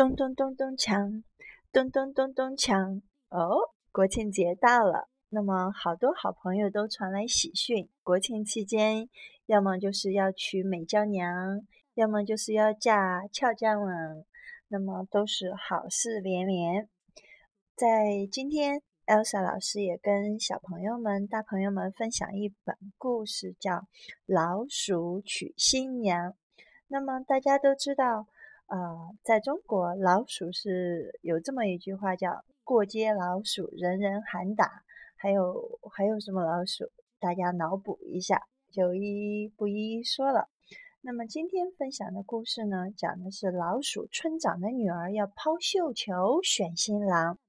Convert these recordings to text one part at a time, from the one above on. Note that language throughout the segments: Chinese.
咚咚咚咚锵，咚咚咚咚锵。哦，国庆节到了，那么好多好朋友都传来喜讯。国庆期间，要么就是要娶美娇娘，要么就是要嫁俏江郎，那么都是好事连连。在今天，Elsa 老师也跟小朋友们、大朋友们分享一本故事，叫《老鼠娶新娘》。那么大家都知道。呃，在中国，老鼠是有这么一句话，叫“过街老鼠，人人喊打”。还有还有什么老鼠？大家脑补一下，就一一不一一说了。那么今天分享的故事呢，讲的是老鼠村长的女儿要抛绣球选新郎，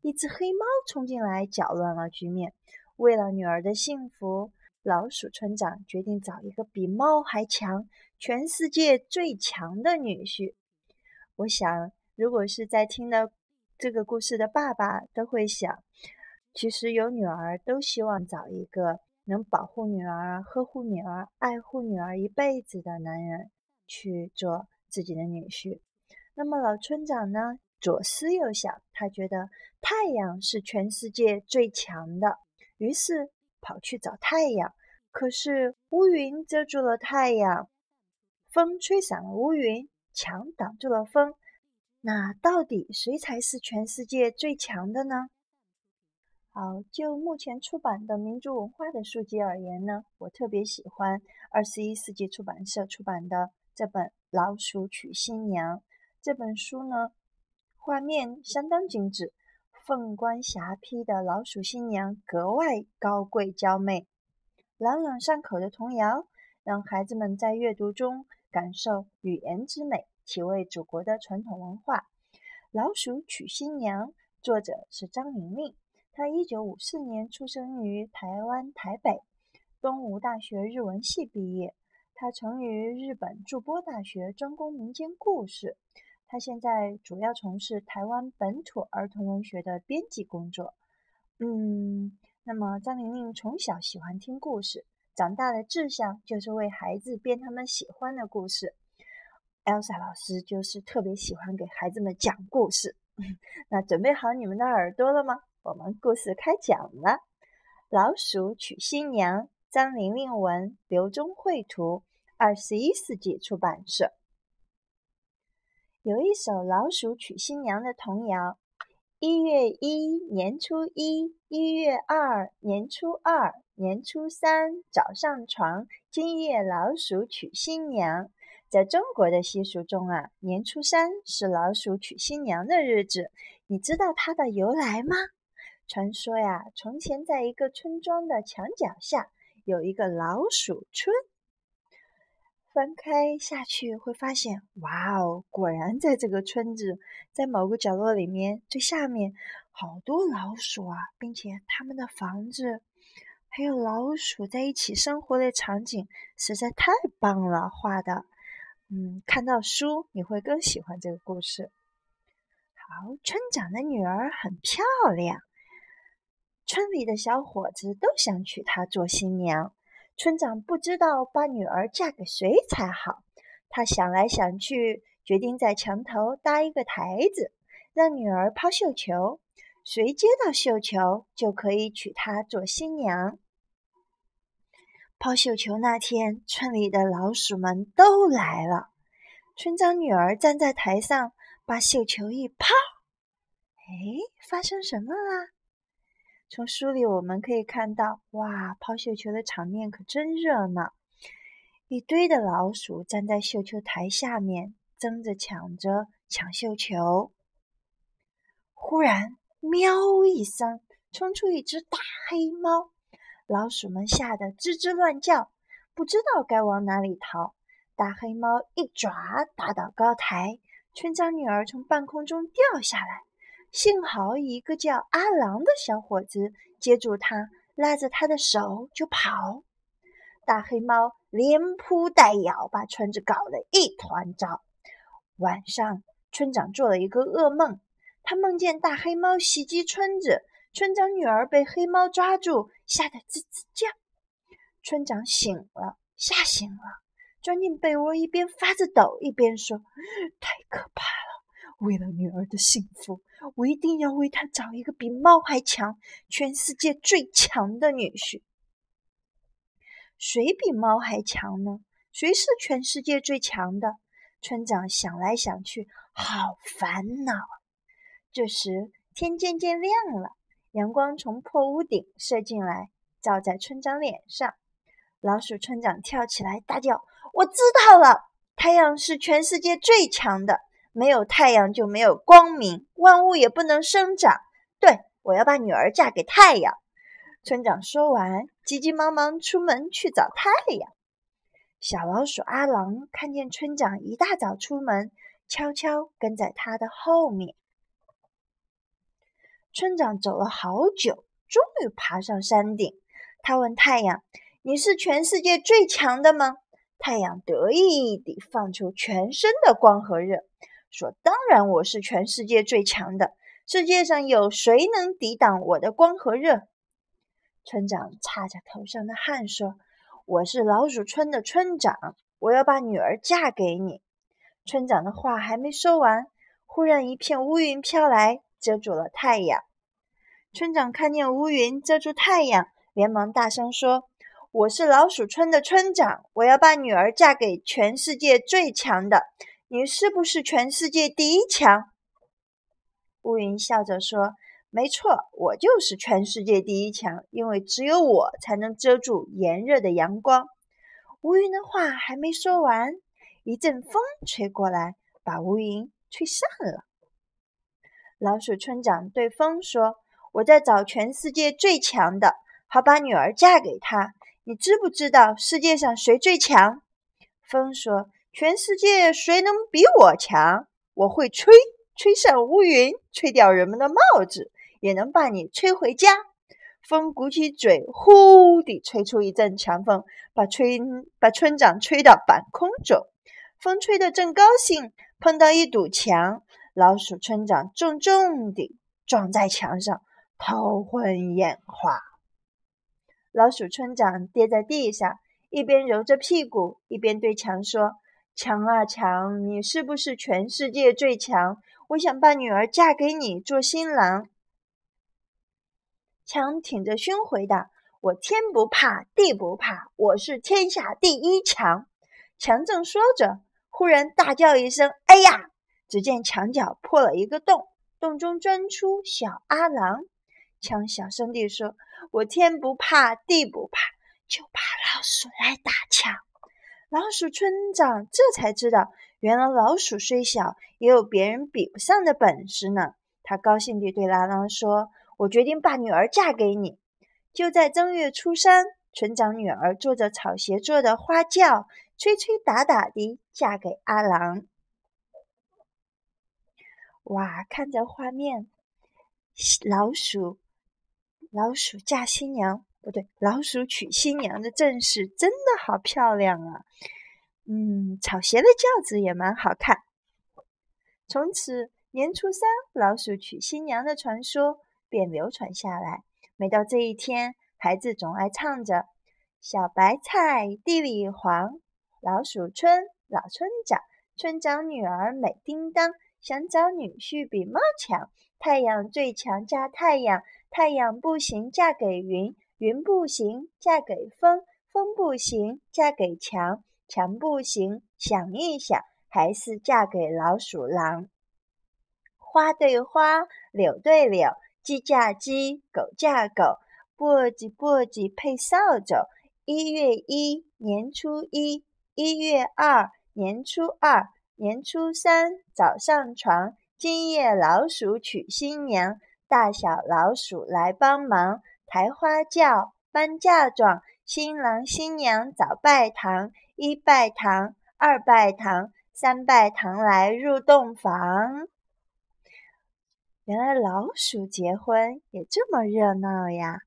一只黑猫冲进来搅乱了局面。为了女儿的幸福，老鼠村长决定找一个比猫还强。全世界最强的女婿，我想，如果是在听了这个故事的爸爸，都会想，其实有女儿都希望找一个能保护女儿、呵护女儿、爱护女儿一辈子的男人去做自己的女婿。那么老村长呢，左思右想，他觉得太阳是全世界最强的，于是跑去找太阳。可是乌云遮住了太阳。风吹散了乌云，墙挡住了风。那到底谁才是全世界最强的呢？好，就目前出版的民族文化的书籍而言呢，我特别喜欢二十一世纪出版社出版的这本《老鼠娶新娘》这本书呢，画面相当精致，凤冠霞帔的老鼠新娘格外高贵娇媚，朗朗上口的童谣让孩子们在阅读中。感受语言之美，体味祖国的传统文化。《老鼠娶新娘》作者是张玲玲，她一九五四年出生于台湾台北，东吴大学日文系毕业。她曾于日本筑波大学专攻民间故事。她现在主要从事台湾本土儿童文学的编辑工作。嗯，那么张玲玲从小喜欢听故事。长大的志向就是为孩子编他们喜欢的故事。Elsa 老师就是特别喜欢给孩子们讲故事。那准备好你们的耳朵了吗？我们故事开讲了。老鼠娶新娘，张玲玲文，刘忠绘图，二十一世纪出版社。有一首老鼠娶新娘的童谣。一月一，年初一；一月二，年初二；年初三，早上床。今夜老鼠娶新娘。在中国的习俗中啊，年初三是老鼠娶新娘的日子。你知道它的由来吗？传说呀，从前在一个村庄的墙角下有一个老鼠村。翻开下去会发现，哇哦，果然在这个村子，在某个角落里面最下面，好多老鼠啊，并且他们的房子还有老鼠在一起生活的场景实在太棒了，画的，嗯，看到书你会更喜欢这个故事。好，村长的女儿很漂亮，村里的小伙子都想娶她做新娘。村长不知道把女儿嫁给谁才好，他想来想去，决定在墙头搭一个台子，让女儿抛绣球，谁接到绣球就可以娶她做新娘。抛绣球那天，村里的老鼠们都来了。村长女儿站在台上，把绣球一抛，哎，发生什么了？从书里我们可以看到，哇，抛绣球的场面可真热闹！一堆的老鼠站在绣球台下面，争着抢着抢绣球。忽然，喵一声，冲出一只大黑猫，老鼠们吓得吱吱乱叫，不知道该往哪里逃。大黑猫一爪打倒高台，村长女儿从半空中掉下来。幸好一个叫阿郎的小伙子接住他，拉着他的手就跑。大黑猫连扑带咬，把村子搞得一团糟。晚上，村长做了一个噩梦，他梦见大黑猫袭击村子，村长女儿被黑猫抓住，吓得吱吱叫。村长醒了，吓醒了，钻进被窝，一边发着抖，一边说：“太可怕了。”为了女儿的幸福，我一定要为他找一个比猫还强、全世界最强的女婿。谁比猫还强呢？谁是全世界最强的？村长想来想去，好烦恼。这时天渐渐亮了，阳光从破屋顶射进来，照在村长脸上。老鼠村长跳起来大叫：“我知道了！太阳是全世界最强的，没有太阳就没有光明，万物也不能生长。对，我要把女儿嫁给太阳。”村长说完，急急忙忙出门去找太阳。小老鼠阿郎看见村长一大早出门，悄悄跟在他的后面。村长走了好久，终于爬上山顶。他问太阳：“你是全世界最强的吗？”太阳得意地放出全身的光和热，说：“当然，我是全世界最强的。世界上有谁能抵挡我的光和热？”村长擦着头上的汗说：“我是老鼠村的村长，我要把女儿嫁给你。”村长的话还没说完，忽然一片乌云飘来，遮住了太阳。村长看见乌云遮住太阳，连忙大声说：“我是老鼠村的村长，我要把女儿嫁给全世界最强的。你是不是全世界第一强？”乌云笑着说。没错，我就是全世界第一强，因为只有我才能遮住炎热的阳光。乌云的话还没说完，一阵风吹过来，把乌云吹散了。老鼠村长对风说：“我在找全世界最强的，好把女儿嫁给他。你知不知道世界上谁最强？”风说：“全世界谁能比我强？我会吹，吹散乌云，吹掉人们的帽子。”也能把你吹回家。风鼓起嘴，呼地吹出一阵强风，把吹把村长吹到半空中。风吹得正高兴，碰到一堵墙，老鼠村长重重地撞在墙上，头昏眼花。老鼠村长跌在地上，一边揉着屁股，一边对墙说：“强啊强，你是不是全世界最强？我想把女儿嫁给你做新郎。”强挺着胸回答：“我天不怕地不怕，我是天下第一强。”强正说着，忽然大叫一声：“哎呀！”只见墙角破了一个洞，洞中钻出小阿郎。强小声地说：“我天不怕地不怕，就怕老鼠来打墙。”老鼠村长这才知道，原来老鼠虽小，也有别人比不上的本事呢。他高兴地对阿郎说。我决定把女儿嫁给你。就在正月初三，村长女儿坐着草鞋做的花轿，吹吹打打地嫁给阿郎。哇，看着画面，老鼠老鼠嫁新娘，不对，老鼠娶新娘的阵势真的好漂亮啊！嗯，草鞋的轿子也蛮好看。从此，年初三老鼠娶新娘的传说。便流传下来。每到这一天，孩子总爱唱着：“小白菜地里黄，老鼠村老村长，村长女儿美叮当，想找女婿比猫强。太阳最强嫁太阳，太阳不行嫁给云，云不行嫁给风，风不行嫁给墙，墙不行想一想，还是嫁给老鼠郎。花对花，柳对柳。”鸡架鸡，狗架狗，簸箕簸箕配扫帚。一月一，年初一；一月二，年初二；年初三，早上床。今夜老鼠娶新娘，大小老鼠来帮忙，抬花轿，搬嫁妆。新郎新娘早拜堂，一拜堂，二拜堂，三拜堂来入洞房。原来老鼠结婚也这么热闹呀！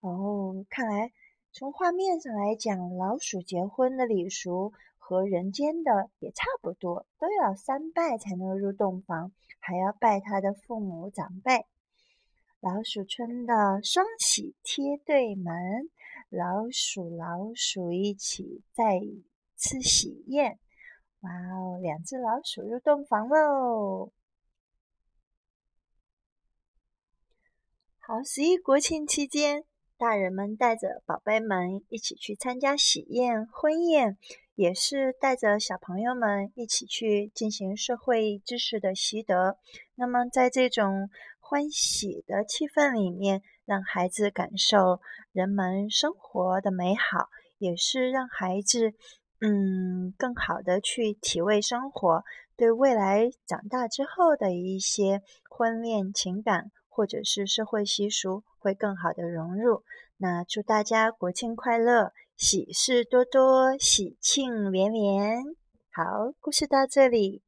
哦，看来从画面上来讲，老鼠结婚的礼俗和人间的也差不多，都要三拜才能入洞房，还要拜他的父母长辈。老鼠村的双喜贴对门老鼠老鼠一起再次喜宴。哇哦两只老鼠入洞房喽！好十一国庆期间大人们带着宝贝们一起去参加喜宴婚宴也是带着小朋友们一起去进行社会知识的习得。那么在这种欢喜的气氛里面，让孩子感受人们生活的美好，也是让孩子嗯更好的去体味生活，对未来长大之后的一些婚恋情感。或者是社会习俗会更好的融入。那祝大家国庆快乐，喜事多多，喜庆连连。好，故事到这里。